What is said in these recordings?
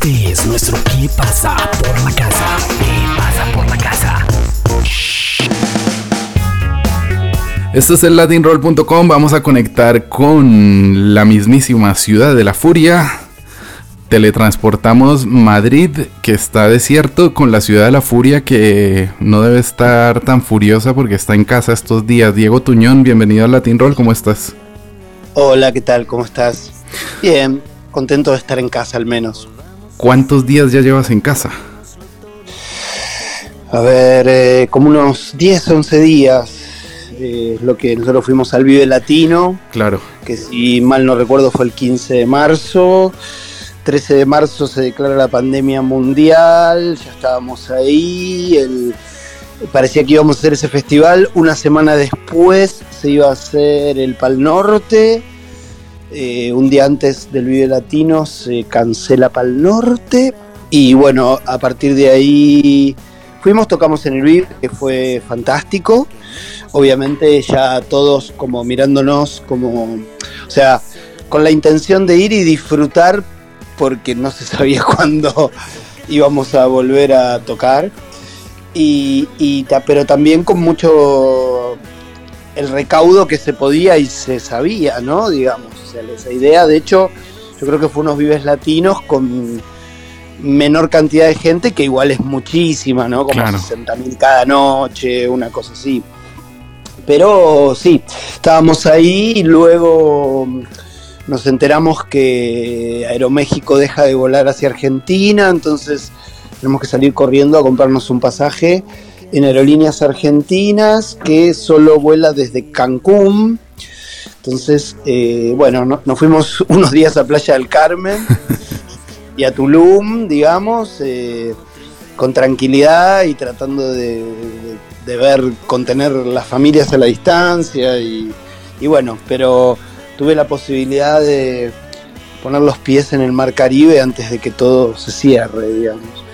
Este es nuestro ¿Qué pasa por la casa? ¿Qué pasa por la casa? Esto es el latinroll.com. Vamos a conectar con la mismísima ciudad de la furia. Teletransportamos Madrid, que está desierto, con la ciudad de la furia, que no debe estar tan furiosa porque está en casa estos días. Diego Tuñón, bienvenido al Latin Roll, ¿cómo estás? Hola, ¿qué tal? ¿Cómo estás? Bien, contento de estar en casa al menos. ¿Cuántos días ya llevas en casa? A ver, eh, como unos 10, 11 días. Eh, lo que nosotros fuimos al Vive Latino. Claro. Que si mal no recuerdo fue el 15 de marzo. 13 de marzo se declara la pandemia mundial. Ya estábamos ahí. El, parecía que íbamos a hacer ese festival. Una semana después se iba a hacer el Pal Norte. Eh, un día antes del Vive Latino se cancela Pal Norte. Y bueno, a partir de ahí fuimos, tocamos en el Vive, que fue fantástico. Obviamente ya todos como mirándonos como, o sea, con la intención de ir y disfrutar porque no se sabía cuándo íbamos a volver a tocar. Y, y pero también con mucho el recaudo que se podía y se sabía, ¿no? Digamos, o sea, esa idea, de hecho, yo creo que fue unos vives latinos con menor cantidad de gente, que igual es muchísima, ¿no? Como Claro. 60.000 cada noche, una cosa así. Pero sí, estábamos ahí y luego nos enteramos que Aeroméxico deja de volar hacia Argentina, entonces tenemos que salir corriendo a comprarnos un pasaje en aerolíneas argentinas que solo vuela desde Cancún. Entonces, eh, bueno, no- nos fuimos unos días a Playa del Carmen y a Tulum, digamos, eh, con tranquilidad y tratando de, ver, contener las familias a la distancia y, y bueno, pero tuve la posibilidad de poner los pies en el mar Caribe antes de que todo se cierre, digamos.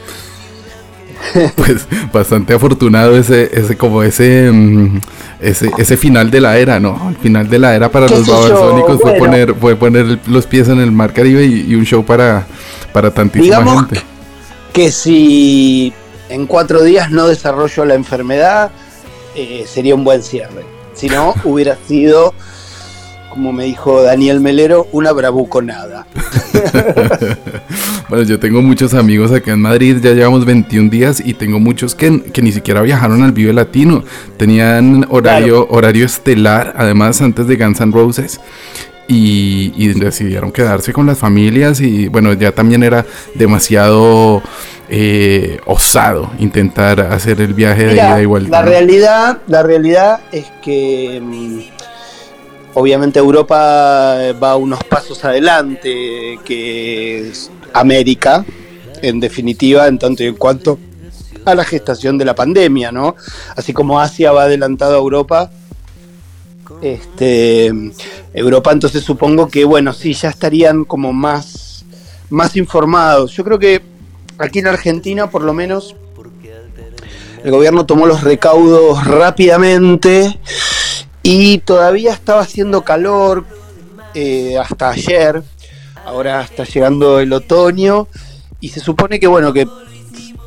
Pues bastante afortunado ese, ese como ese, mm, ese, ese final de la era, ¿no? El final de la era para ¿Qué los babasónicos fue poner, fue poner los pies en el mar Caribe y, y un show para, para tantísima Digamos gente. que si en cuatro días no desarrollo la enfermedad, eh, sería un buen cierre. Si no, hubiera sido, como me dijo Daniel Melero, una bravuconada. Bueno, yo tengo muchos amigos acá en Madrid, ya llevamos 21 días y tengo muchos que, que ni siquiera viajaron al Vive Latino. Tenían horario, horario estelar, además antes de Guns N' Roses. Y, y decidieron quedarse con las familias y bueno, ya también era demasiado eh, osado intentar hacer el viaje de Mira, ida y vuelta. la realidad, la realidad es que mm, obviamente Europa va unos pasos adelante que América, en definitiva, en tanto y en cuanto a la gestación de la pandemia, ¿no? Así como Asia va adelantado a Europa, este Europa entonces supongo que bueno, sí, ya estarían como más, más informados. Yo creo que aquí en Argentina por lo menos el gobierno tomó los recaudos rápidamente y todavía estaba haciendo calor eh, hasta ayer. Ahora está llegando el otoño y se supone que bueno que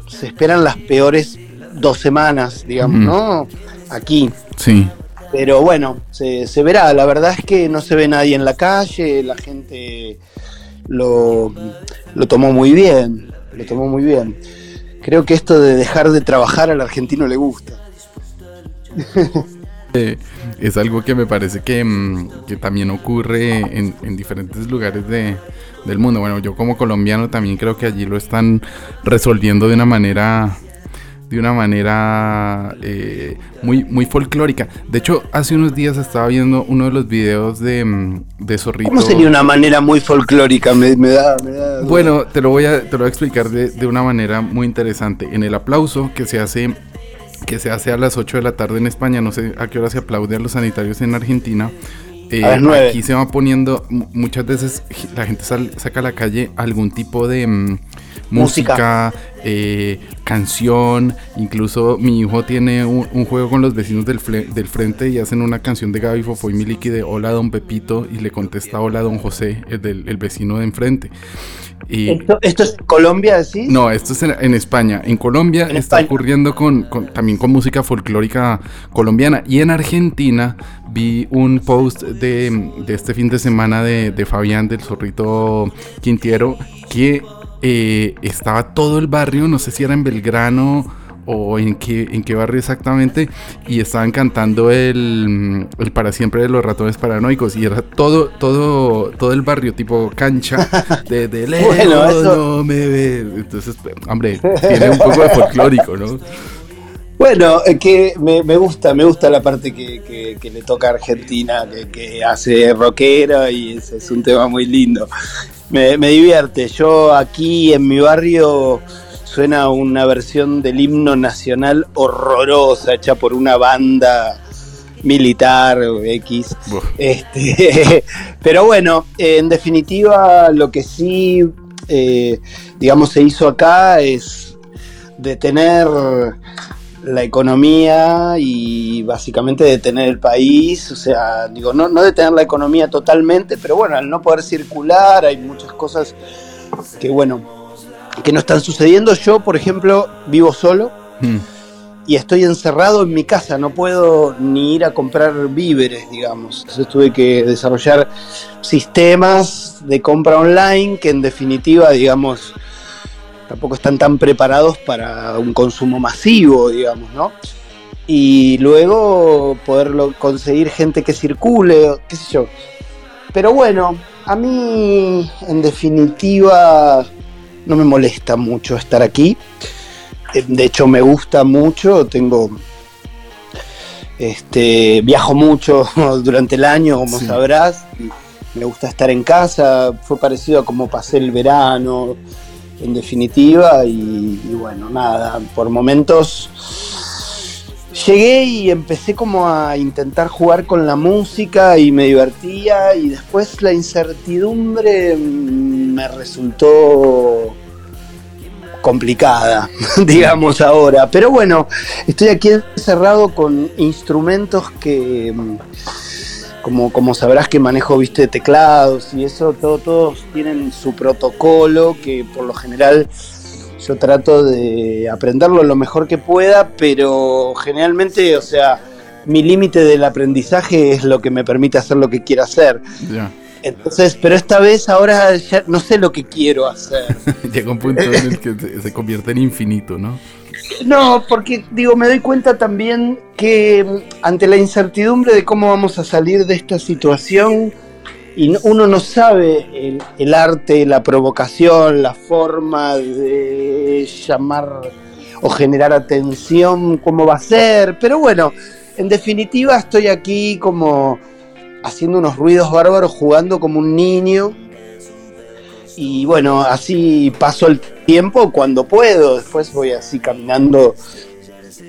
se esperan las peores dos semanas, digamos, Ujú. ¿no? Aquí. Sí. Pero bueno, se, se verá. La verdad es que no se ve nadie en la calle, la gente lo, lo tomó muy bien, lo tomó muy bien. Creo que esto de dejar de trabajar al argentino le gusta. Es algo que me parece que, mm, que también ocurre en, en diferentes lugares de, del mundo. Bueno, yo como colombiano también creo que allí lo están resolviendo de una manera de una manera eh, muy, muy folclórica. De hecho, hace unos días estaba viendo uno de los videos de, mm, de Zorrito. ¿Cómo sería una manera muy folclórica? Me, me da, me da- Bueno, te lo voy a, te lo voy a explicar de, de una manera muy interesante. En el aplauso que se hace que se hace a las 8 de la tarde en España, no sé a qué hora se aplaude a los sanitarios en Argentina. eh, aquí se va poniendo, mu- muchas veces la gente sal- saca a la calle algún tipo de mm, música, Música. eh, canción, incluso mi hijo tiene un, un juego con los vecinos del, del frente y hacen una canción de Gaby Fofo y Miliki de Hola Don Pepito y le contesta Hola Don José, el, del, el vecino de enfrente. Y, ¿Esto, esto es Colombia, decís? No, esto es en, España. En Colombia está ocurriendo con, también con música folclórica colombiana. Y en Argentina vi un post de, este fin de semana de, de Fabián del Zorrito Quintiero que eh, estaba todo el barrio, no sé si era en Belgrano o en qué, en qué barrio exactamente, y estaban cantando el, el para siempre de los ratones paranoicos, y era todo, todo, todo el barrio tipo cancha de, de bueno, no me ve. Entonces, hombre, tiene un poco de folclórico, ¿no? Bueno, es que me, gusta, me gusta la parte que, le toca a Argentina, que, hace rockera y es un tema muy lindo me, divierte. Yo aquí en mi barrio suena una versión del himno nacional horrorosa, hecha por una banda militar o X. Este, pero bueno, en definitiva lo que sí, eh, digamos, se hizo acá es detener la economía y básicamente detener el país, o sea, digo, no, no detener la economía totalmente, pero bueno, al no poder circular hay muchas cosas que, bueno, que no están sucediendo. Yo, por ejemplo, vivo solo hmm. y estoy encerrado en mi casa, no puedo ni ir a comprar víveres, digamos. Entonces tuve que desarrollar sistemas de compra online que en definitiva, digamos, tampoco están tan preparados para un consumo masivo, digamos, ¿no? Y luego poderlo conseguir gente que circule, qué sé yo. Pero bueno, a mí en definitiva no me molesta mucho estar aquí. Eh, de hecho me gusta mucho, tengo este viajo mucho durante el año, como sabrás. Me gusta estar en casa, fue parecido a como pasé el verano, en definitiva, y, bueno, nada, por momentos llegué y empecé como a intentar jugar con la música y me divertía y después la incertidumbre me resultó complicada, digamos ahora. Pero bueno, estoy aquí encerrado con instrumentos que como, sabrás que manejo, viste, teclados y eso, todo, todos tienen su protocolo que por lo general yo trato de aprenderlo lo mejor que pueda, pero generalmente, o sea, mi límite del aprendizaje es lo que me permite hacer lo que quiero hacer. Entonces, pero esta vez ahora ya no sé lo que quiero hacer. Llega un punto en el que se convierte en infinito, ¿no? No, porque digo, me doy cuenta también que mm, ante la incertidumbre de cómo vamos a salir de esta situación, y uno no sabe el, arte, la provocación, la forma de llamar o generar atención, cómo va a ser, pero bueno, en definitiva estoy aquí como haciendo unos ruidos bárbaros, jugando como un niño y bueno, así paso el tiempo cuando puedo. Después voy así caminando,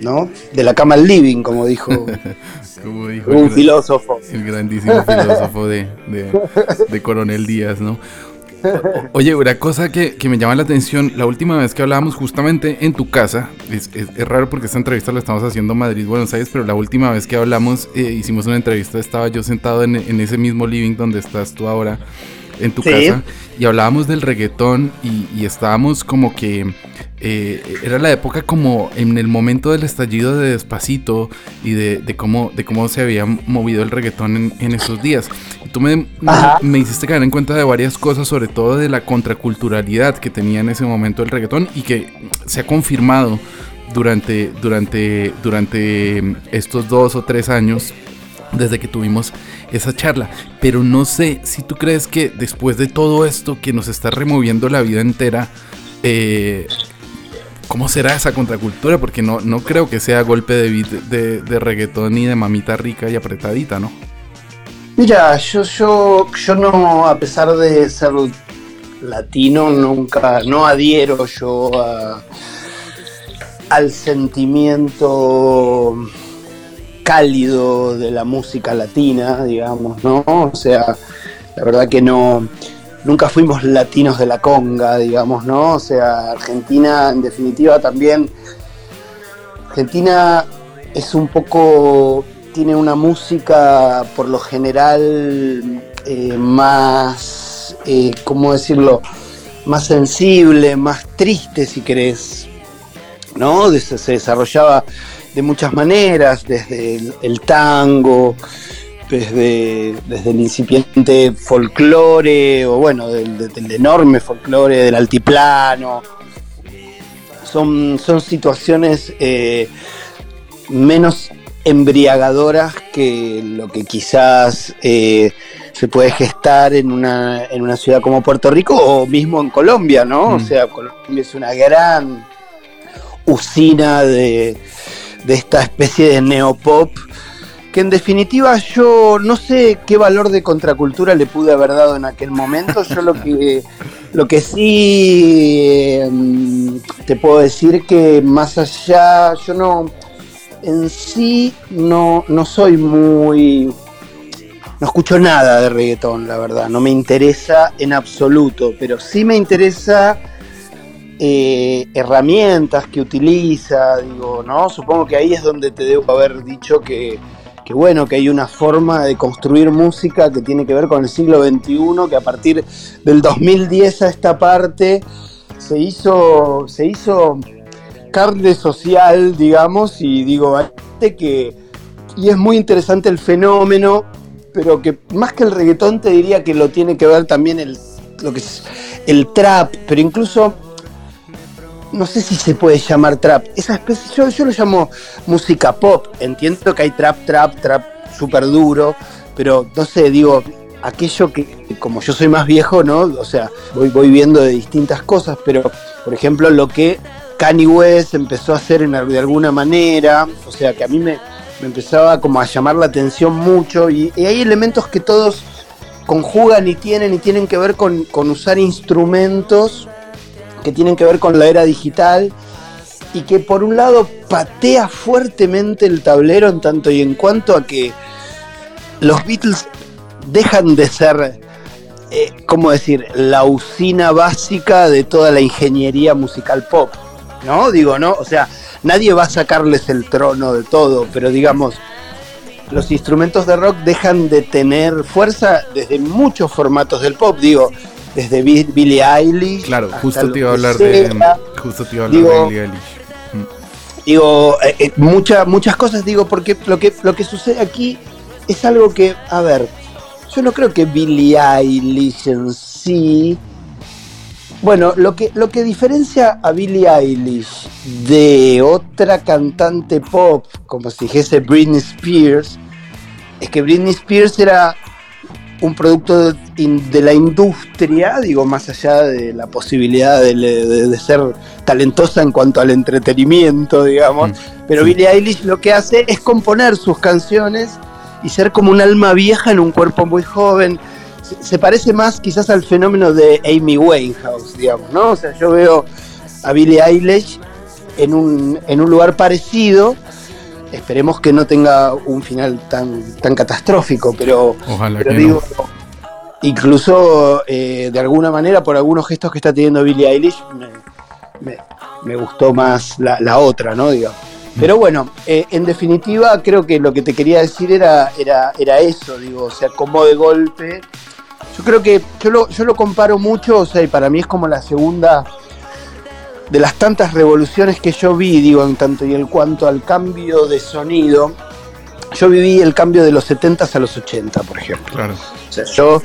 ¿no? De la cama al living, como dijo, un filósofo. El grandísimo filósofo de, de, Coronel Díaz, ¿no? Oye, una cosa que, que, me llama la atención, la última vez que hablábamos justamente en tu casa, es, es, raro porque esta entrevista la estamos haciendo en Madrid, Buenos Aires, pero la última vez que hablamos, eh, hicimos una entrevista, estaba yo sentado en, en, ese mismo living donde estás tú ahora, en tu casa y hablábamos del reggaetón y, estábamos como que eh, era la época como en el momento del estallido de Despacito y de, cómo, de cómo se había movido el reggaetón en, esos días. Y tú me, me, hiciste caer en cuenta de varias cosas, sobre todo de la contraculturalidad que tenía en ese momento el reggaetón y que se ha confirmado durante, durante, durante estos dos o tres años desde que tuvimos esa charla. Pero no sé si tú crees que después de todo esto que nos está removiendo la vida entera, eh, ¿cómo será esa contracultura? Porque no, no creo que sea golpe de, de, de reggaetón ni de mamita rica y apretadita, ¿no? Mira, yo, yo, yo no, a pesar de ser latino, nunca, no adhiero yo al sentimiento cálido de la música latina, digamos, ¿no? O sea, la verdad que no, nunca fuimos latinos de la conga, digamos, ¿no? O sea, Argentina en definitiva también, Argentina es un poco, tiene una música por lo general eh, más, eh, ¿cómo decirlo? más sensible, más triste si querés, ¿no? Se desarrollaba de muchas maneras, desde el, tango, desde, desde, el incipiente folclore, o bueno, del, enorme folclore del altiplano. Son, son situaciones eh, menos embriagadoras que lo que quizás eh, se puede gestar en una, en una ciudad como Puerto Rico o mismo en Colombia, ¿no? O mm. sea, Colombia es una gran usina de, de esta especie de neopop que en definitiva yo no sé qué valor de contracultura le pude haber dado en aquel momento. Yo lo que, lo que sí em, te puedo decir que más allá, yo no, en sí no, no soy muy... No escucho nada de reggaetón, la verdad. No me interesa en absoluto, pero sí me interesa eh, herramientas que utiliza, digo, ¿no? Supongo que ahí es donde te debo haber dicho que, que, bueno, que hay una forma de construir música que tiene que ver con el siglo XXI, que a partir del 2010 a esta parte se hizo, se hizo carne social, digamos, y digo, que, y es muy interesante el fenómeno, pero que más que el reggaetón te diría que lo tiene que ver también el, lo que es el trap, pero incluso no sé si se puede llamar trap, esa especie, yo, yo lo llamo música pop, entiendo que hay trap, trap, trap súper duro, pero no sé, digo, aquello que, como yo soy más viejo, ¿no? O sea, voy, voy viendo de distintas cosas, pero por ejemplo lo que Kanye West empezó a hacer en, de alguna manera, o sea que a mí me, empezaba como a llamar la atención mucho y, hay elementos que todos conjugan y tienen y tienen que ver con, usar instrumentos que tienen que ver con la era digital y que por un lado patea fuertemente el tablero en tanto y en cuanto a que los Beatles dejan de ser, eh, ¿cómo decir?, la usina básica de toda la ingeniería musical pop. ¿no? Digo, ¿no? O sea, nadie va a sacarles el trono de todo, pero digamos, los instrumentos de rock dejan de tener fuerza desde muchos formatos del pop, digo, desde Billie Eilish. Claro, justo te iba a hablar de justo te iba a hablar de Billie Eilish. Mm. Digo, eh, eh, muchas cosas digo, porque lo que, lo que sucede aquí es algo que, a ver, yo no creo que Billie Eilish en sí bueno, lo que, lo que diferencia a Billie Eilish de otra cantante pop, como si dijese Britney Spears, es que Britney Spears era un producto de, la industria, digo, más allá de la posibilidad de, ser talentosa en cuanto al entretenimiento, digamos. Mm, Pero Billie Eilish lo que hace es componer sus canciones y ser como un alma vieja en un cuerpo muy joven se parece más quizás al fenómeno de Amy Winehouse, digamos, ¿no? O sea, yo veo a Billie Eilish en un, en un lugar parecido. Esperemos que no tenga un final tan, tan catastrófico, pero, digo, incluso eh, de alguna manera, por algunos gestos que está teniendo Billie Eilish, me, gustó más la, otra, ¿no? Digo. Pero bueno, eh, en definitiva creo que lo que te quería decir era, era, era eso, digo, o sea, como de golpe yo creo que yo lo, yo lo comparo mucho, o sea, y para mí es como la segunda de las tantas revoluciones que yo vi, digo, en tanto y en cuanto al cambio de sonido. Yo viví el cambio de los 70 a los 80, por ejemplo. Claro. O sea, yo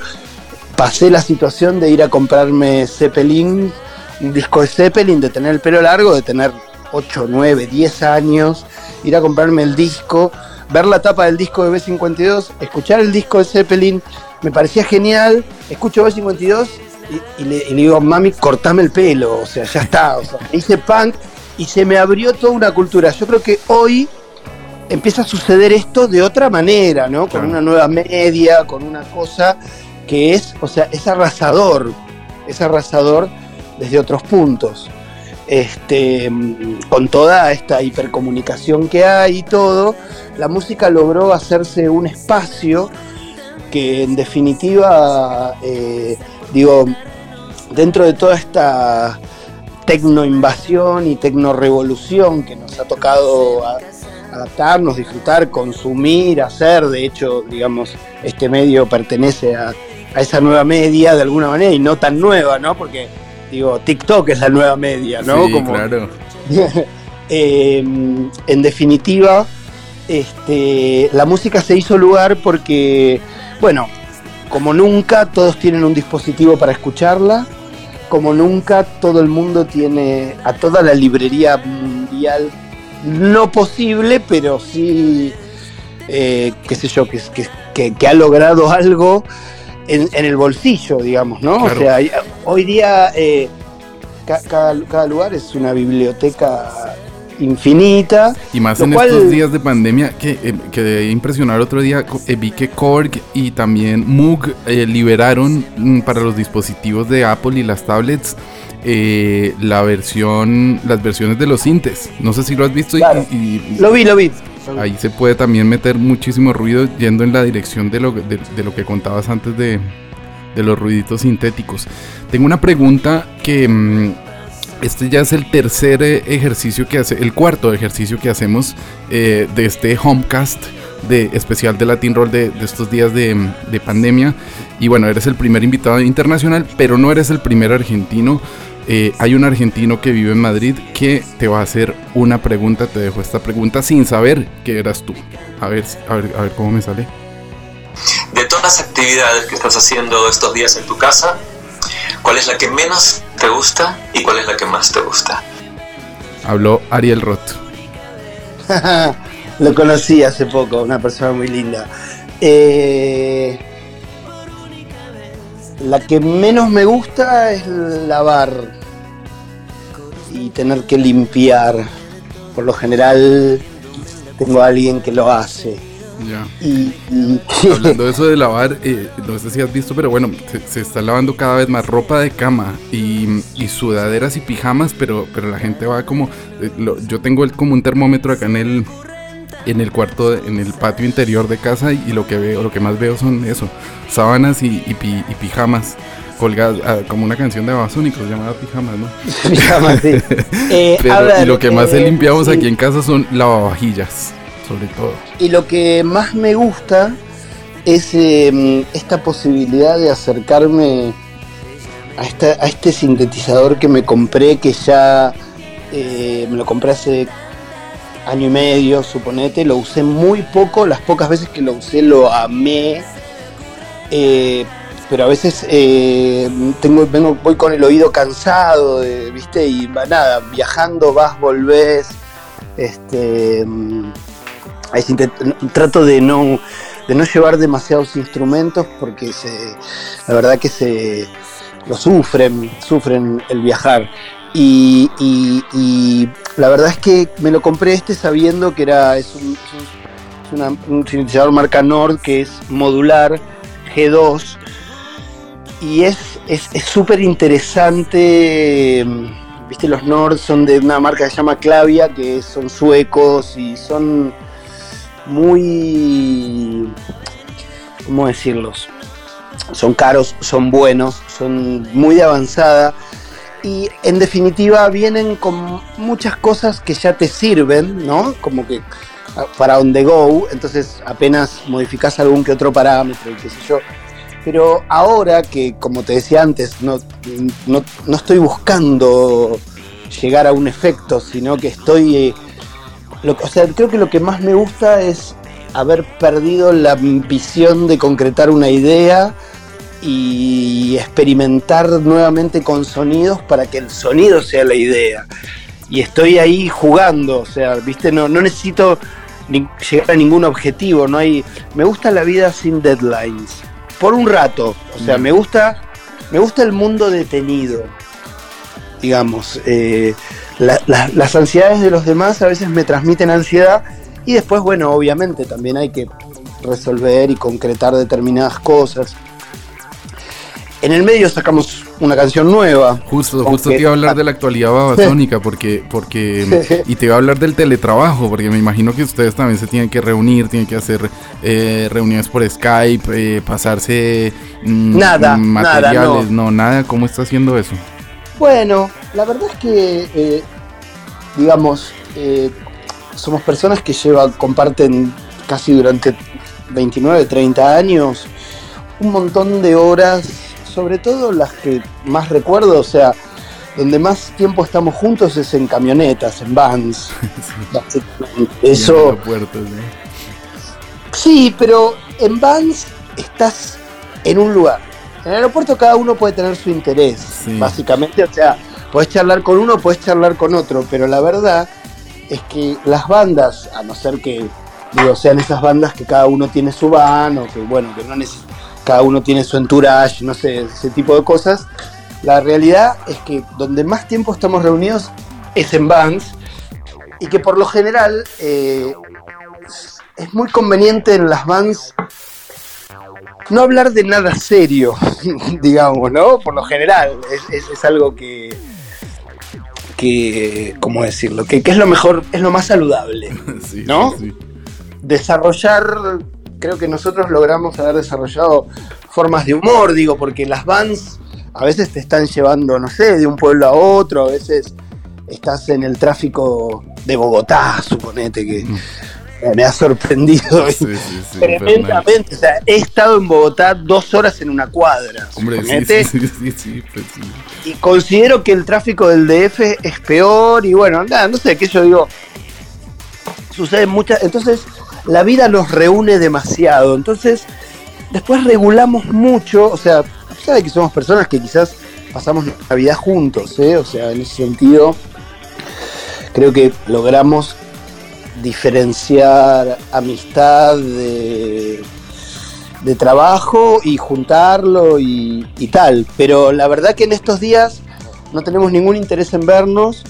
pasé la situación de ir a comprarme Zeppelin, un disco de Zeppelin, de tener el pelo largo, de tener 8, 9, 10 años, ir a comprarme el disco, ver la tapa del disco de B52, escuchar el disco de Zeppelin, me parecía genial, escucho B52 y, le, digo, mami, cortame el pelo, o sea, ya está, o sea, hice punk y se me abrió toda una cultura. Yo creo que hoy empieza a suceder esto de otra manera, ¿no? Con una nueva media, con una cosa que es, o sea, es arrasador, es arrasador desde otros puntos. Este, con toda esta hipercomunicación que hay y todo, la música logró hacerse un espacio que en definitiva, eh, digo, dentro de toda esta tecnoinvasión y tecnorevolución que nos ha tocado adaptarnos, disfrutar, consumir, hacer, de hecho, digamos, este medio pertenece a, esa nueva media de alguna manera y no tan nueva, ¿no? Porque digo, TikTok es la nueva media, ¿no? Sí, claro. Eh, en definitiva, este, la música se hizo lugar porque, bueno, como nunca todos tienen un dispositivo para escucharla, como nunca todo el mundo tiene a toda la librería mundial, no posible, pero sí, eh, qué sé yo, que, que, que, ha logrado algo en, el bolsillo, digamos, ¿no? O sea, hoy día eh, cada, cada lugar es una biblioteca infinita. Y más en estos días de pandemia, que, eh, que impresionar otro día, eh, vi que Korg y también Moog eh, liberaron mm, para los dispositivos de Apple y las tablets la versión, las versiones de los sintes. No sé si lo has visto. Y, lo vi, lo vi. Ahí se puede también meter muchísimo ruido yendo en la dirección de lo, de, lo que contabas antes de, de los ruiditos sintéticos. Tengo una pregunta que mm, este ya es el tercer eh, ejercicio que hace, el cuarto ejercicio que hacemos eh, de este homecast de especial de Latin Roll de, estos días de, pandemia. Y bueno, eres el primer invitado internacional, pero no eres el primer argentino. Eh, hay un argentino que vive en Madrid que te va a hacer una pregunta. Te dejo esta pregunta sin saber que eras tú. A ver, a ver, a ver cómo me sale. De todas las actividades que estás haciendo estos días en tu casa, ¿Cuál es la que menos te gusta y cuál es la que más te gusta? Habló Ariel Roth. Lo conocí hace poco, una persona muy linda. Eh, la que menos me gusta es lavar y tener que limpiar. Por lo general tengo a alguien que lo hace y, Hablando de eso de lavar, eh, no sé si has visto, pero bueno, se, está lavando cada vez más ropa de cama y, sudaderas y pijamas, pero, pero la gente va como. Eh, yo tengo el, como un termómetro acá en el en el cuarto, en el patio interior de casa y, lo que veo, lo que más veo son eso, sábanas y, pijamas colgadas, ah, como una canción de Babasónicos llamada Pijamas, ¿no? Pijamas, sí. Eh, y lo que más limpiamos aquí en casa son lavavajillas sobre todo. Y lo que más me gusta es em, esta posibilidad de acercarme a, este sintetizador que me compré, que ya eh, me lo compré hace año y medio, suponete, lo usé muy poco, las pocas veces que lo usé lo amé, eh, pero a veces eh, tengo, vengo, voy con el oído cansado, ¿viste? Y nada, viajando vas, volvés, este trato de no, de no llevar demasiados instrumentos porque se, la verdad que se lo sufren, sufren el viajar. Y, la verdad es que me lo compré este sabiendo que era es un, sintetizador marca Nord que es modular G2 y es súper interesante. Viste, los Nord son de una marca que se llama Clavia, que son suecos y son muy, ¿cómo decirlos? Son caros, son buenos, son muy de avanzada y en definitiva vienen con muchas cosas que ya te sirven, ¿no? Como que ah, para on the go, entonces apenas modificas algún que otro parámetro y qué sé yo. Pero ahora que, como te decía antes, no, no, no estoy buscando llegar a un efecto, sino que estoy o sea, creo que lo que más me gusta es haber perdido la visión de concretar una idea y experimentar nuevamente con sonidos para que el sonido sea la idea. Y estoy ahí jugando, o sea, viste, no, no necesito llegar a ningún objetivo, no hay. Me gusta la vida sin deadlines. Por un rato. O sea, me gusta. Me gusta el mundo detenido. Digamos. Eh, las ansiedades de los demás a veces me transmiten ansiedad y después, bueno, obviamente también hay que resolver y concretar determinadas cosas. En el medio sacamos una canción nueva. Justo, justo te iba a hablar de la actualidad babasónica, porque, porque, y te iba a hablar del teletrabajo, porque me imagino que ustedes también se tienen que reunir, tienen que hacer eh, reuniones por Skype, eh, pasarse mm, nada, materiales, nada, no. no, nada, ¿cómo está haciendo eso? Bueno, la verdad es que, eh, digamos, eh, somos personas que llevan, comparten casi durante 29, 30 años un montón de horas, sobre todo las que más recuerdo, o sea, donde más tiempo estamos juntos es en camionetas, en vans. básicamente. Eso. En ¿no? Sí, pero en vans estás en un lugar. En el aeropuerto cada uno puede tener su interés, Sí. básicamente. O sea, puedes charlar con uno, puedes charlar con otro, pero la verdad es que las bandas, a no ser que sean esas bandas que cada uno tiene su van o que bueno, que no cada uno tiene su entourage, no sé, ese tipo de cosas. La realidad es que donde más tiempo estamos reunidos es en bands y que por lo general eh, es muy conveniente en las bands no hablar de nada serio, digamos, ¿no? Por lo general, es algo que, que, ¿cómo decirlo? Que, que es lo mejor, es lo más saludable. Sí, ¿No? sí, sí. Desarrollar, creo que nosotros logramos haber desarrollado formas de humor, digo, porque las bands a veces te están llevando, no sé, de un pueblo a otro, a veces estás en el tráfico de Bogotá, suponete que me ha sorprendido. Sí, sí, sí, Tremendamente, o sea, he estado en Bogotá dos horas en una cuadra. Hombre, sí, sí, sí. Y considero que el tráfico del DF es peor y bueno, nada, no sé, qué yo digo. Sucede muchas. Entonces, la vida nos reúne demasiado. Entonces, después regulamos mucho. O sea, a pesar de que somos personas que quizás pasamos la vida juntos, ¿eh? O sea, en ese sentido, creo que logramos diferenciar amistad de, de trabajo y juntarlo y, y tal. Pero la verdad que en estos días no tenemos ningún interés en vernos.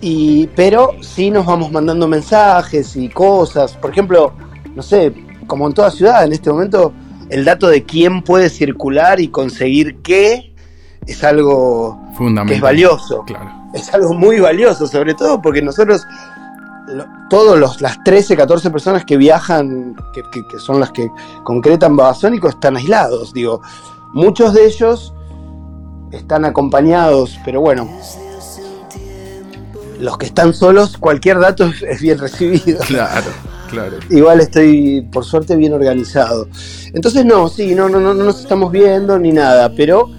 Y, pero sí nos vamos mandando mensajes y cosas. Por ejemplo, no sé, como en toda ciudad, en este momento, el dato de quién puede circular y conseguir qué es algo Fundamental. que es valioso Claro. es algo muy valioso, sobre todo porque nosotros, todos los, las 13, 14 personas que viajan, que, que- que son las que concretan Babasónico, están aislados. Digo, muchos de ellos están acompañados, pero bueno, los que están solos, cualquier dato es, es bien recibido. Claro, claro. Igual estoy, por suerte, bien organizado. Entonces, no, sí, no, no, no, no nos estamos viendo ni nada, pero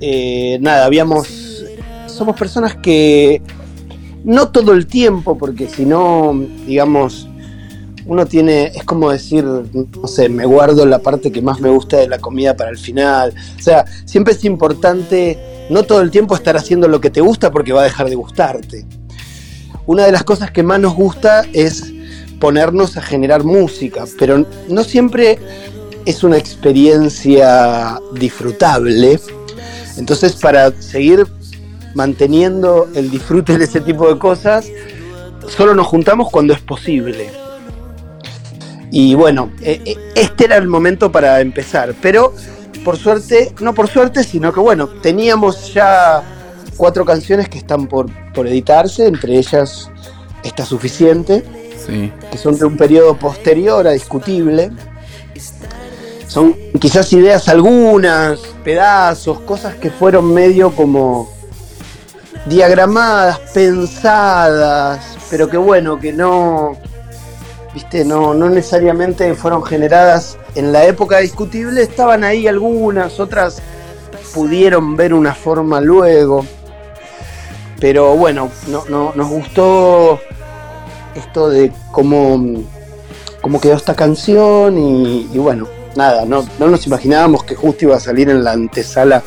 eh, nada, habíamos. Somos personas que. No todo el tiempo, porque si no, digamos, uno tiene. Es como decir, no sé, me guardo la parte que más me gusta de la comida para el final. O sea, siempre es importante no todo el tiempo estar haciendo lo que te gusta porque va a dejar de gustarte. Una de las cosas que más nos gusta es ponernos a generar música, pero no siempre es una experiencia disfrutable. Entonces, para seguir manteniendo el disfrute de ese tipo de cosas, solo nos juntamos cuando es posible. Y bueno, eh, eh, este era el momento para empezar, pero por suerte, no por suerte, sino que bueno, teníamos ya cuatro canciones que están por, por editarse, entre ellas está suficiente Sí. que son de un periodo posterior a discutible. Son quizás ideas algunas, pedazos, cosas que fueron medio como diagramadas, pensadas, pero que bueno, que no, viste, no, no necesariamente fueron generadas en la época discutible, estaban ahí algunas, otras pudieron ver una forma luego. Pero bueno, no, no, nos gustó esto de cómo, cómo quedó esta canción y, y bueno, nada, no, no nos imaginábamos que justo iba a salir en la antesala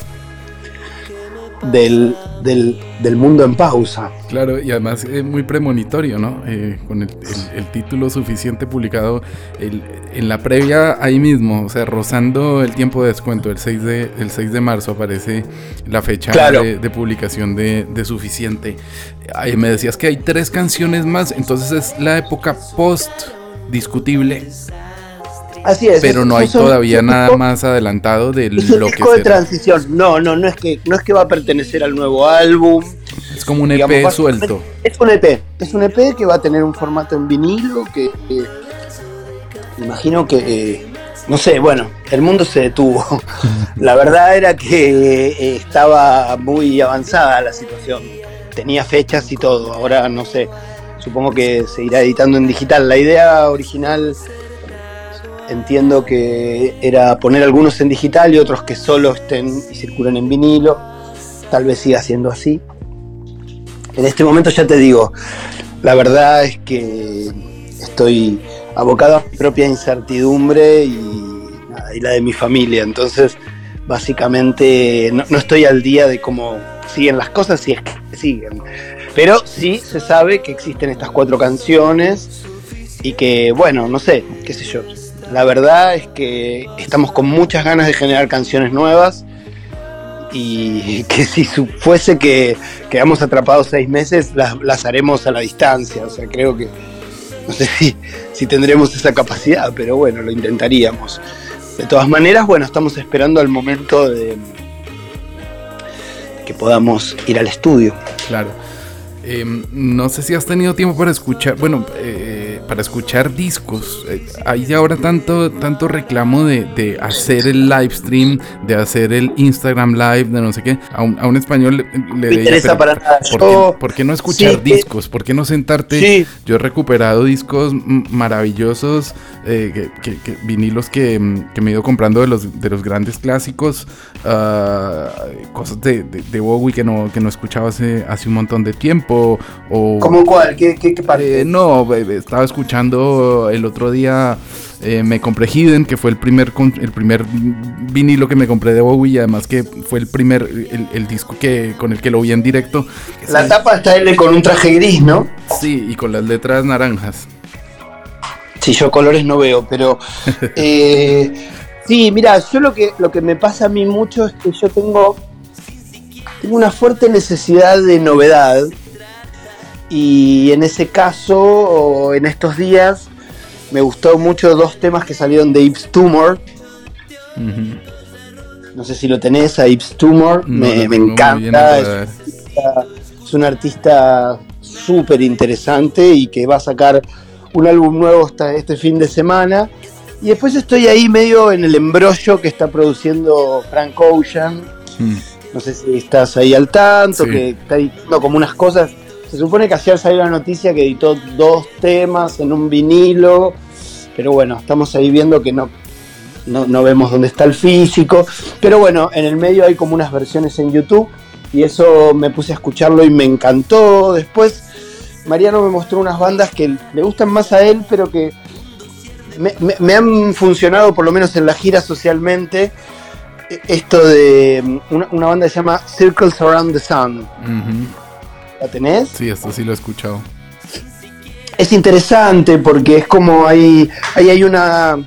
del, del, del mundo en pausa. Claro, y además es muy premonitorio, ¿no? Eh, con el, el- el título suficiente publicado el- en la previa ahí mismo, o sea, rozando el tiempo de descuento, el 6 de, el 6 de marzo aparece la fecha Claro. de, de publicación de, de suficiente. Ahí me decías que hay tres canciones más, entonces es la época post discutible, Así es. pero no hay todavía nada disco- más adelantado de Es un lo que disco de será. transición. No, no, no es que no es que va a pertenecer al nuevo álbum. Es como un EP digamos, suelto. Es un EP. Es un EP que va a tener un formato en vinilo que eh, imagino que eh, no sé, bueno, el mundo se detuvo. La verdad era que eh, estaba muy avanzada la situación. Tenía fechas y todo. Ahora no sé. Supongo que se irá editando en digital. La idea original entiendo que era poner algunos en digital y otros que solo estén y circulen en vinilo. Tal vez siga siendo así. en este momento ya te digo, la verdad es que estoy abocado a mi propia incertidumbre y, la de mi familia. Entonces, básicamente no, no, estoy al día de cómo siguen las cosas, si es que siguen. Pero sí se sabe que existen estas cuatro canciones y que, bueno, no sé, qué sé yo. La verdad es que estamos con muchas ganas de generar canciones nuevas y que si fuese que quedamos atrapados seis meses, las, haremos a la distancia. O sea, creo que no sé si, tendremos esa capacidad, pero bueno, lo intentaríamos. De todas maneras, bueno, estamos esperando al momento de que podamos ir al estudio. Claro. Eh, no sé si has tenido tiempo para escuchar, bueno, eh, para escuchar discos. Eh, hay ahora tanto, tanto reclamo de, de, hacer el live stream, de hacer el Instagram live, de no sé qué. A un, a un español le, le interesa para nada. ¿por, Yo, qué, ¿por, qué, no escuchar sí, discos? ¿Por qué no sentarte? Sí. Yo he recuperado discos maravillosos, eh, que, que, vinilos que, que, me he ido comprando de los, de los grandes clásicos, uh, cosas de, de, de, Bowie que no, que no escuchaba hace, hace un montón de tiempo. O, ¿Cómo cuál? ¿Qué, qué, qué parte? Eh, no, estaba escuchando el otro día, eh, me compré Hidden, que fue el primer, el primer vinilo que me compré de Bowie, y además que fue el primer, el, el disco que, con el que lo vi en directo. La ¿sí? tapa está él con un traje gris, ¿no? Sí, y con las letras naranjas. Sí, yo colores no veo, pero... eh, sí, mira, yo lo que, lo que me pasa a mí mucho es que yo tengo, tengo una fuerte necesidad de novedad y en ese caso, en estos días, me gustó mucho dos temas que salieron de Ips Tumor. Uh -huh. No sé si lo tenés, a Ips Tumor. No, me, encanta. Es, es, un artista súper interesante y que va a sacar un álbum nuevo esta, este fin de semana. Y después estoy ahí medio en el embrollo que está produciendo Frank Ocean. Mm. No sé si estás ahí al tanto, sí. que está diciendo como unas cosas se supone que ayer salió la noticia que editó dos temas en un vinilo, pero bueno, estamos ahí viendo que no, no, no, vemos dónde está el físico. Pero bueno, en el medio hay como unas versiones en YouTube y eso me puse a escucharlo y me encantó. Después Mariano me mostró unas bandas que le gustan más a él, pero que me, han funcionado por lo menos en la gira socialmente. Esto de una, una banda que se llama Circles Around the Sun. ¿La tenés? Sí, esto sí lo he escuchado. Es interesante porque es como hay, hay, hay una...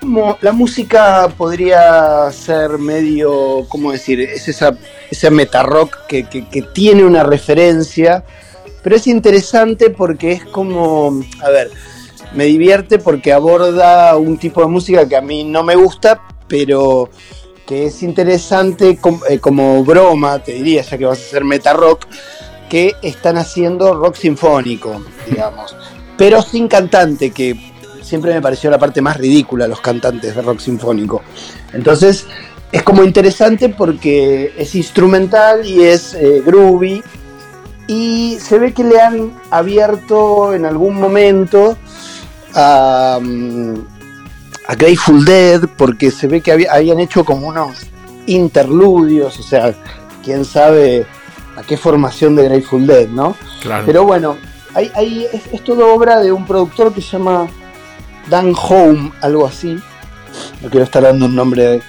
Como la música podría ser medio, ¿cómo decir? Es esa, ese meta rock que, que, que tiene una referencia, pero es interesante porque es como, a ver, me divierte porque aborda un tipo de música que a mí no me gusta, pero que es interesante como, eh, como broma, te diría, ya que vas a hacer meta rock, que están haciendo rock sinfónico, digamos, pero sin cantante, que siempre me pareció la parte más ridícula los cantantes de rock sinfónico. Entonces, es como interesante porque es instrumental y es eh, groovy, y se ve que le han abierto en algún momento a. Um, a Grateful Dead porque se ve que había, habían hecho como unos interludios, o sea, quién sabe a qué formación de Grateful Dead, ¿no? Claro. Pero bueno, hay, hay, es, es toda obra de un productor que se llama Dan Home, algo así. No quiero estar dando un nombre,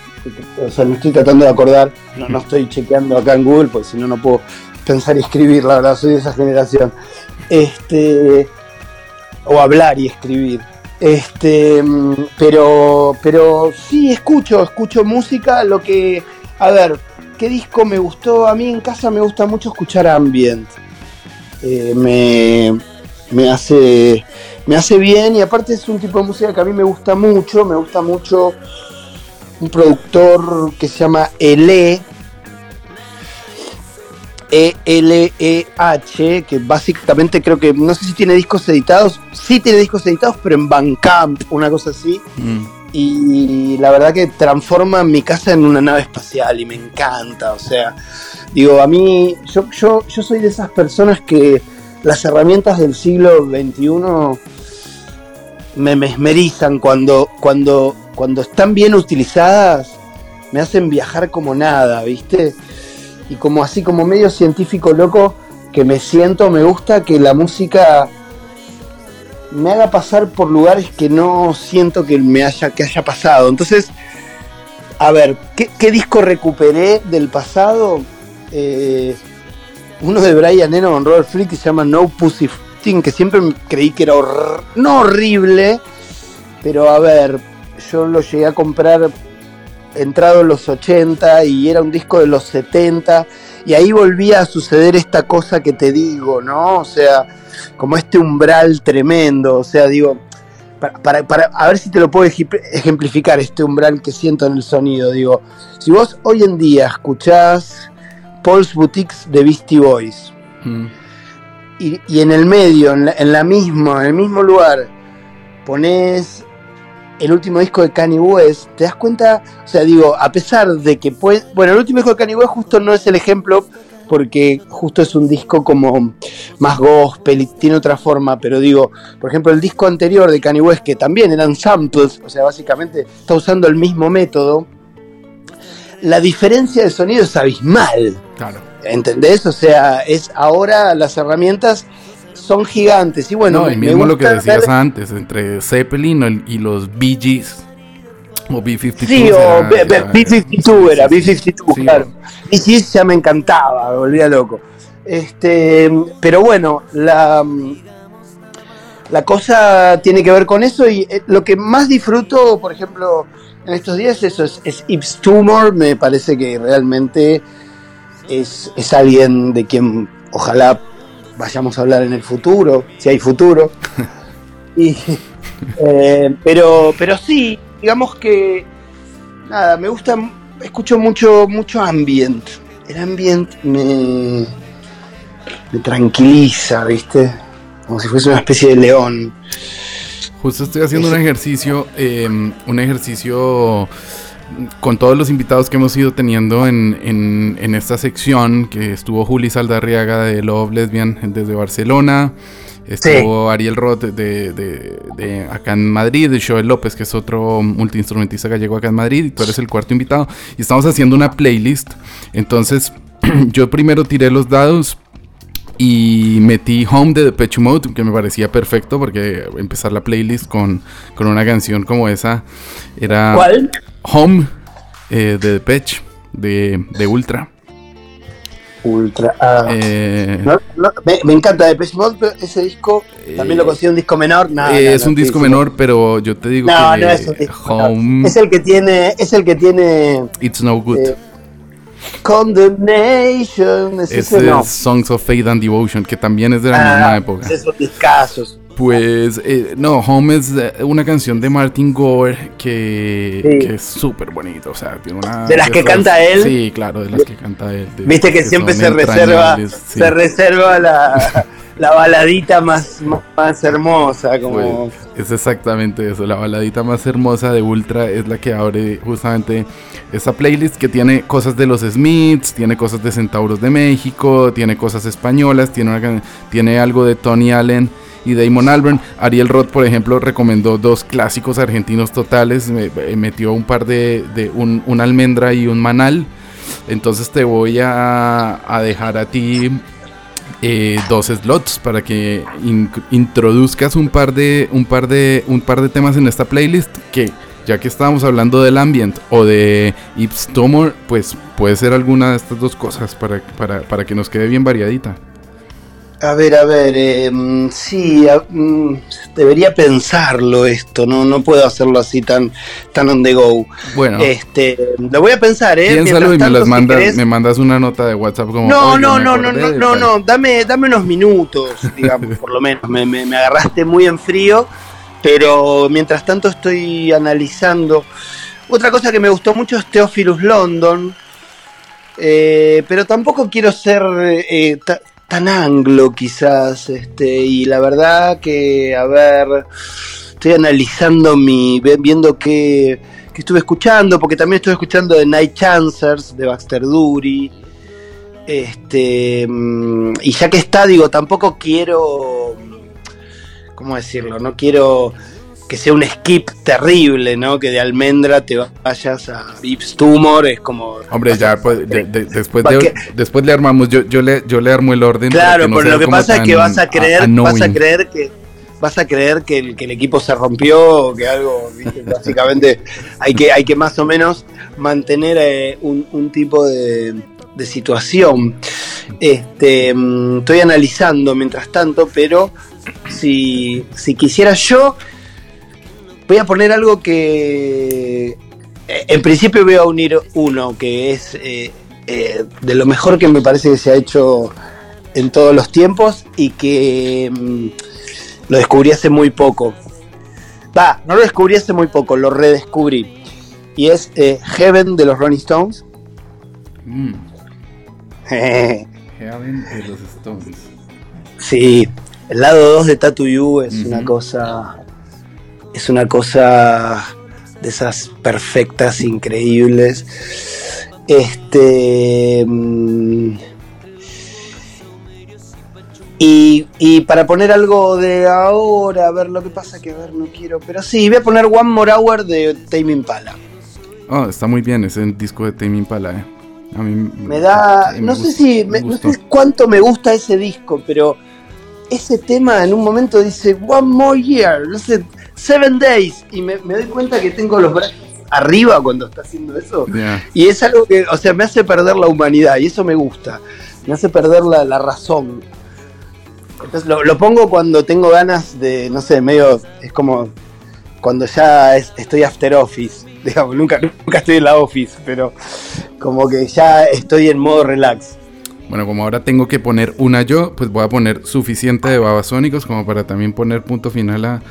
o sea, me estoy tratando de acordar, no, no estoy chequeando acá en Google, porque si no, no puedo pensar y escribir, la verdad, soy de esa generación. Este, o hablar y escribir. Este, pero, pero sí, escucho, escucho música. Lo que, a ver, ¿qué disco me gustó? A mí en casa me gusta mucho escuchar ambient. Eh, me, me, hace, me hace bien y aparte es un tipo de música que a mí me gusta mucho. Me gusta mucho un productor que se llama Ele, E-L-E-H, que básicamente creo que, no sé si tiene discos editados, sí tiene discos editados, pero en Bandcamp, una cosa así. Mm. Y la verdad que transforma mi casa en una nave espacial y me encanta. O sea, digo, a mí, yo, yo, yo soy de esas personas que las herramientas del siglo XXI me mesmerizan cuando, cuando, cuando están bien utilizadas, me hacen viajar como nada, ¿viste? Y como así como medio científico loco que me siento, me gusta que la música me haga pasar por lugares que no siento que me haya, que haya pasado. Entonces, a ver, ¿qué, disco recuperé del pasado? Eh, uno de Brian Eno con Robert Fripp que se llama No Pussy que siempre creí que era no horrible, pero a ver, yo lo llegué a comprar entrado en los 80 y era un disco de los 70 y ahí volvía a suceder esta cosa que te digo, ¿no? O sea, como este umbral tremendo, o sea, digo, para, para, a ver si te lo puedo ejemplificar, este umbral que siento en el sonido, digo, si vos hoy en día escuchás Paul's Boutiques de Beastie Boys mm. y, en el medio, en, la, en la misma, en el mismo lugar, pones el último disco de Kanye West, te das cuenta, o sea, digo, a pesar de que puede, bueno, el último disco de Kanye West justo no es el ejemplo porque justo es un disco como más gospel y tiene otra forma, pero digo, por ejemplo, el disco anterior de Kanye West, que también eran samples, o sea, básicamente está usando el mismo método, la diferencia de sonido es abismal. Claro. ¿Entendés? O sea, es ahora las herramientas son gigantes. Y bueno, no, y mismo lo que decías antes, entre Zeppelin y los Bee Gees. O B-52. Sí, o B-52 era, B-52, claro. Bee Gees ya me encantaba, me volvía loco. Este, pero bueno, la, la cosa tiene que ver con eso y eh, lo que más disfruto, por ejemplo, en estos días eso es, es Ips Tumor, me parece que realmente es, es alguien de quien ojalá vayamos a hablar en el futuro, si hay futuro. y, eh, pero, pero sí, digamos que nada, me gusta, escucho mucho, mucho ambient. El ambient me, me tranquiliza, ¿viste? Como si fuese una especie de león. Justo estoy haciendo un ejercicio, em, un ejercicio con todos los invitados que hemos ido teniendo en, esta sección, que estuvo Juli Saldarriaga de Love Lesbian desde Barcelona, estuvo Ariel Roth de, acá en Madrid, de Joel López, que es otro multiinstrumentista gallego acá en Madrid, y tú eres el cuarto invitado, y estamos haciendo una playlist, entonces yo primero tiré los dados y metí Home de Depeche Mode, que me parecía perfecto porque empezar la playlist con, con una canción como esa era... ¿Cuál? Home eh, de Depeche, de, de Ultra. Ultra. Ah. Eh, me, encanta Depeche Mode, pero ese disco también lo considero un disco menor. es un disco menor, pero yo te digo que no es, un disco Home, es el que tiene, es el que tiene. It's no good. Condemnation. Es ese, Songs of Faith and Devotion, que también es de la ah, misma época. Esos discazos. Pues eh, no, Home es una canción de Martin Gore que, es súper bonito, o sea, tiene una... De las que canta él. Sí, claro, de las que canta él. Viste que, siempre se reserva, se reserva la, la baladita más, más hermosa, como... Pues, es exactamente eso, la baladita más hermosa de Ultra es la que abre justamente esta playlist que tiene cosas de los Smiths, tiene cosas de Centauros de México, tiene cosas españolas, tiene, tiene algo de Tony Allen y Damon Albarn. Ariel Roth, por ejemplo, recomendó dos clásicos argentinos totales, metió un par de, un, almendra y un manal. Entonces te voy a, dejar a ti eh, dos slots para que introduzcas un par de un par de un par de temas en esta playlist que ya que estábamos hablando del ambient o de Ips Tumor, pues puede ser alguna de estas dos cosas para, para, para que nos quede bien variadita. A ver, a ver, eh, sí, mm, debería pensarlo esto, no, no puedo hacerlo así tan, tan on the go. Bueno, este, lo voy a pensar, ¿eh? Piénsalo y me, las mandas, me mandas una nota de WhatsApp como. No, no, no, no, no, no, no, dame, dame unos minutos, digamos, por lo menos. Me, me, me agarraste muy en frío, pero mientras tanto estoy analizando. Otra cosa que me gustó mucho es Theophilus London. Eh, pero tampoco quiero ser eh, tan anglo quizás, este, y la verdad que, a ver, estoy analizando mi, viendo qué, estuve escuchando, porque también estuve escuchando The Night Chancers de Baxter Dury, este, mm, y ya que está, digo, tampoco quiero, ¿cómo decirlo? No quiero que sea un skip terrible, ¿no? Que de almendra te vayas a Vips Tumor, es como... Hombre, ya pues, de- de- después, de, después le armamos, yo, yo, le, yo le armo el orden. Claro, no pero lo que pasa es que vas a creer, vas a creer que vas a creer que el, que el equipo se rompió, o que algo, ¿viste? básicamente hay que, hay que más o menos mantener eh, un, un tipo de, de situación. Este, mm, estoy analizando mientras tanto, pero si, si quisiera yo, voy a poner algo que eh, en principio voy a unir uno, que es eh, eh, de lo mejor que me parece que se ha hecho en todos los tiempos y que mm, lo descubrí hace muy poco. Va, no lo descubrí hace muy poco, lo redescubrí. Y es eh, Heaven de los Rolling Stones. Mm, Heaven de los Stones. sí, el lado 2 de Tattoo You es una cosa. Es una cosa de esas perfectas, increíbles. Este. mm, Y, y para poner algo de ahora, a ver lo que pasa que a ver, no quiero. Pero sí, voy a poner One More Hour de Tame Impala. Oh, está muy bien ese disco de Tame Impala, eh. A mí Me da. No sé gusta- si. me- no sé cuánto me gusta ese disco, pero ese tema en un momento dice One More Year, no sé, Seven Days. Y me, me doy cuenta que tengo los brazos arriba cuando está haciendo eso. Y es algo que, o sea, me hace perder la humanidad y eso me gusta. Me hace perder la, la razón. Entonces lo, lo pongo cuando tengo ganas de, no sé, medio, es como cuando ya es- estoy after office. Digamos, nunca, nunca estoy en la office, pero como que ya estoy en modo relax. Bueno, como ahora tengo que poner una yo, pues voy a poner suficiente de babasónicos como para también poner punto final a,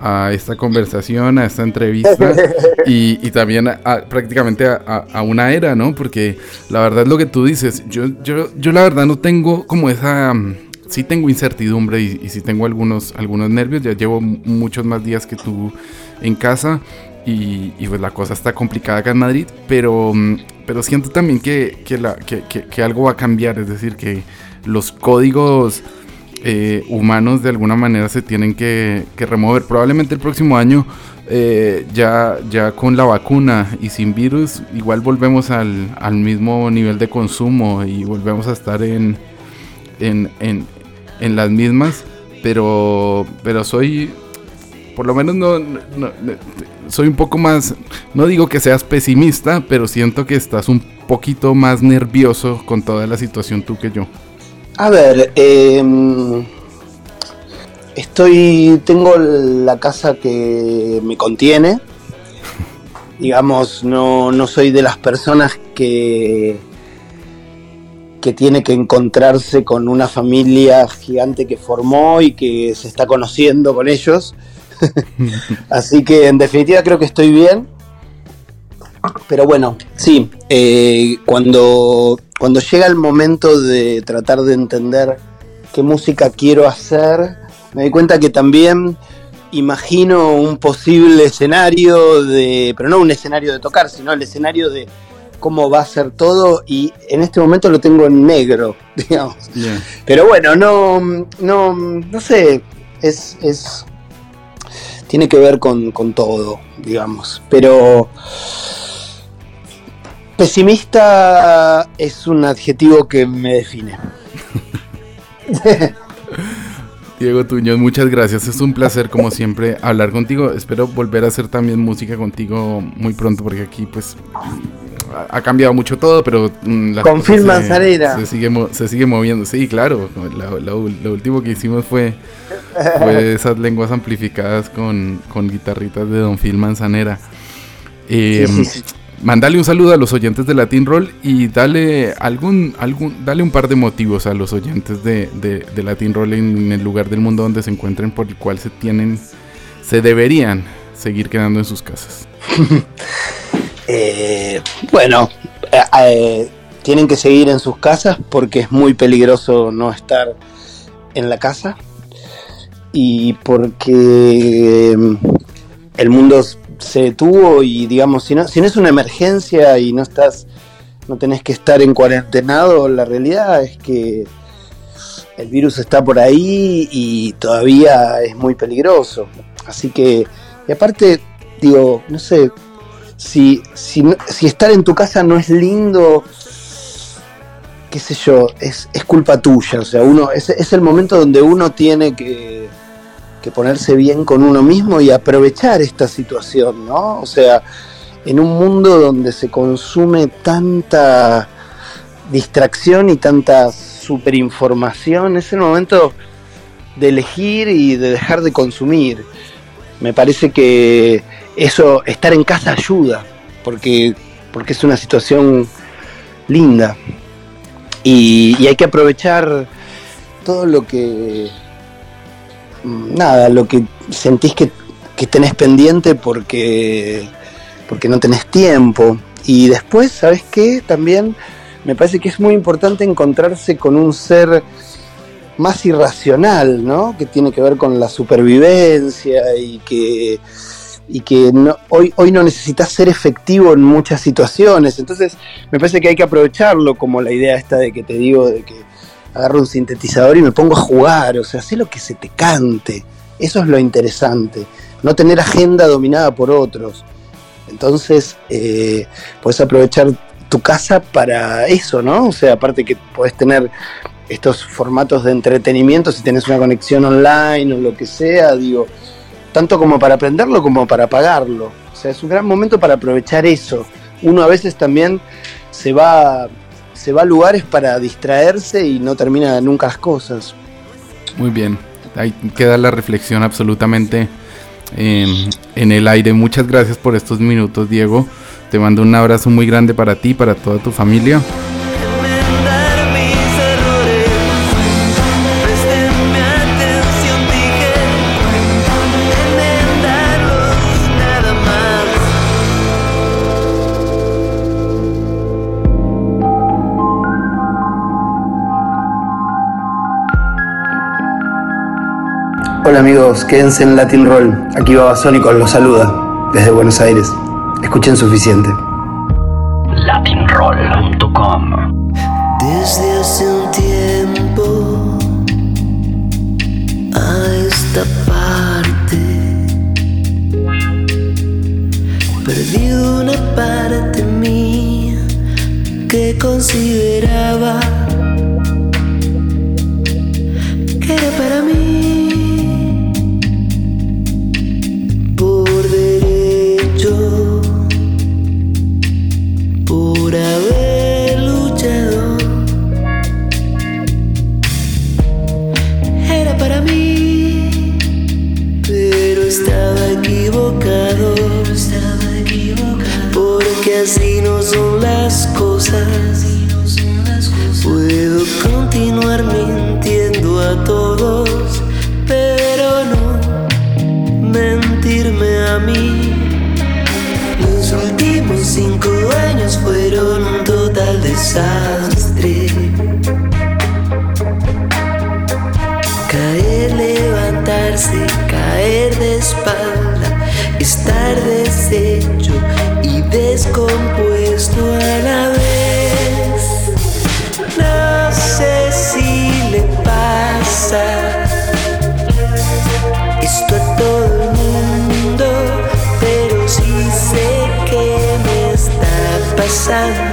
a esta conversación, a esta entrevista y, y también prácticamente a, una era, ¿no? Porque la verdad es lo que tú dices, yo, yo, yo la verdad no tengo como esa... mm, Sí tengo incertidumbre y, y sí tengo algunos, algunos nervios, ya llevo muchos más días que tú en casa y, pues la cosa está complicada acá en Madrid, pero, mm, pero siento también que- que algo va a cambiar, es decir, que los códigos eh, humanos de alguna manera se tienen que, remover. Probablemente el próximo año, eh, ya, ya con la vacuna y sin virus, igual volvemos al, al mismo nivel de consumo y volvemos a estar en, en, en, en las mismas, pero, pero soy, por lo menos no, no- no- soy un poco más, no digo que seas pesimista, pero siento que estás un poquito más nervioso con toda la situación tú que yo. A ver, em, estoy, tengo la casa que me contiene. Digamos, no, no soy de las personas que, que tiene que encontrarse con una familia gigante que formó y que se está conociendo con ellos. Así que en definitiva creo que estoy bien. Pero bueno, sí, eh, cuando, cuando llega el momento de tratar de entender qué música quiero hacer, me doy cuenta que también imagino un posible escenario de, pero no un escenario de tocar, sino el escenario de cómo va a ser todo y en este momento lo tengo en negro, digamos. Pero bueno, no, no, no sé, es, es tiene que ver con, con todo, digamos. Pero pesimista es un adjetivo que me define. Diego Tuñón, muchas gracias. Es un placer, como siempre, hablar contigo. Espero volver a hacer también música contigo muy pronto, porque aquí, pues, ha, cambiado mucho todo, pero. mm, las Con cosas Phil se-. Se, sigue, se sigue moviendo. Sí, claro. la- la- lo último que hicimos fue, fue esas lenguas amplificadas con, con guitarritas de Don Phil Manzanera. Eh, Sí, sí, sí. Mándale un saludo a los oyentes de Latin Roll y dale algún, algún, dale un par de motivos a los oyentes de, de, de Latin Roll en el lugar del mundo donde se encuentren por el cual se tienen, se deberían seguir quedando en sus casas. Eh, bueno, eh, eh, tienen que seguir en sus casas porque es muy peligroso no estar en la casa y porque eh, el mundo se detuvo y digamos, si no, si no es una emergencia y no estás, no tenés que estar en cuarentenado, la realidad es que el virus está por ahí y todavía es muy peligroso. Así que Y aparte, digo, no sé, si, si, si estar en tu casa no es lindo, qué sé yo, es, es culpa tuya. O sea, uno, es, es el momento donde uno tiene que, que ponerse bien con uno mismo y aprovechar esta situación, ¿no? O sea, en un mundo donde se consume tanta distracción y tanta superinformación, es el momento de elegir y de dejar de consumir. Me parece que eso, estar en casa ayuda, porque, porque es una situación linda. Y, y hay que aprovechar todo lo que, nada, lo que sentís que, que tenés pendiente porque, porque no tenés tiempo. Y después, ¿sabes qué? También me parece que es muy importante encontrarse con un ser más irracional, ¿no? Que tiene que ver con la supervivencia y que, y que hoy, hoy no necesitas ser efectivo en muchas situaciones. Entonces, me parece que hay que aprovecharlo como la idea esta de que te digo de que agarro un sintetizador y me pongo a jugar, o sea, sé lo que se te cante. Eso es lo interesante, no tener agenda dominada por otros. Entonces, eh, puedes aprovechar tu casa para eso, ¿no? O sea, aparte que puedes tener estos formatos de entretenimiento, si tenés una conexión online o lo que sea, digo, tanto como para aprenderlo como para pagarlo. O sea, es un gran momento para aprovechar eso. Uno a veces también se va, se va a lugares para distraerse y no termina nunca las cosas. Muy bien, ahí queda la reflexión absolutamente eh, en el aire. Muchas gracias por estos minutos, Diego. Te mando un abrazo muy grande para ti, para toda tu familia. Hola amigos, quédense en Latin Roll. Aquí Babasónicos los saluda desde Buenos Aires. Escuchen suficiente. latinroll.com desastre. Caer, levantarse, caer de espalda, estar deshecho y descompuesto a la vez. No sé si le pasa esto a todo el mundo, pero sí sé que me está pasando.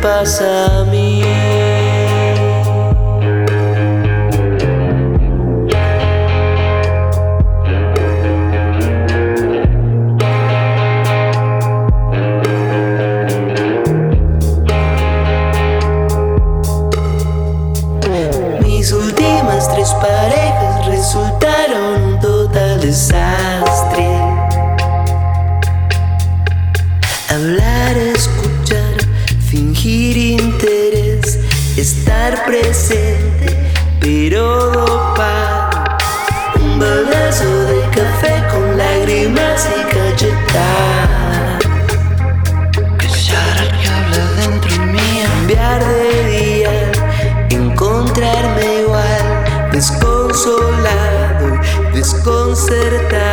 Pasa a mí. Desconcertado a